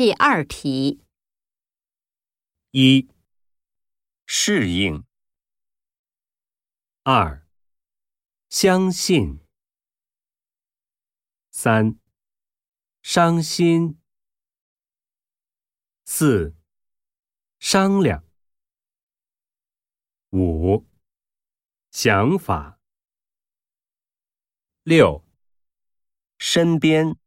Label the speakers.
Speaker 1: 第二题。
Speaker 2: 一适应。二相信。三伤心。四商量。五想法。六身边。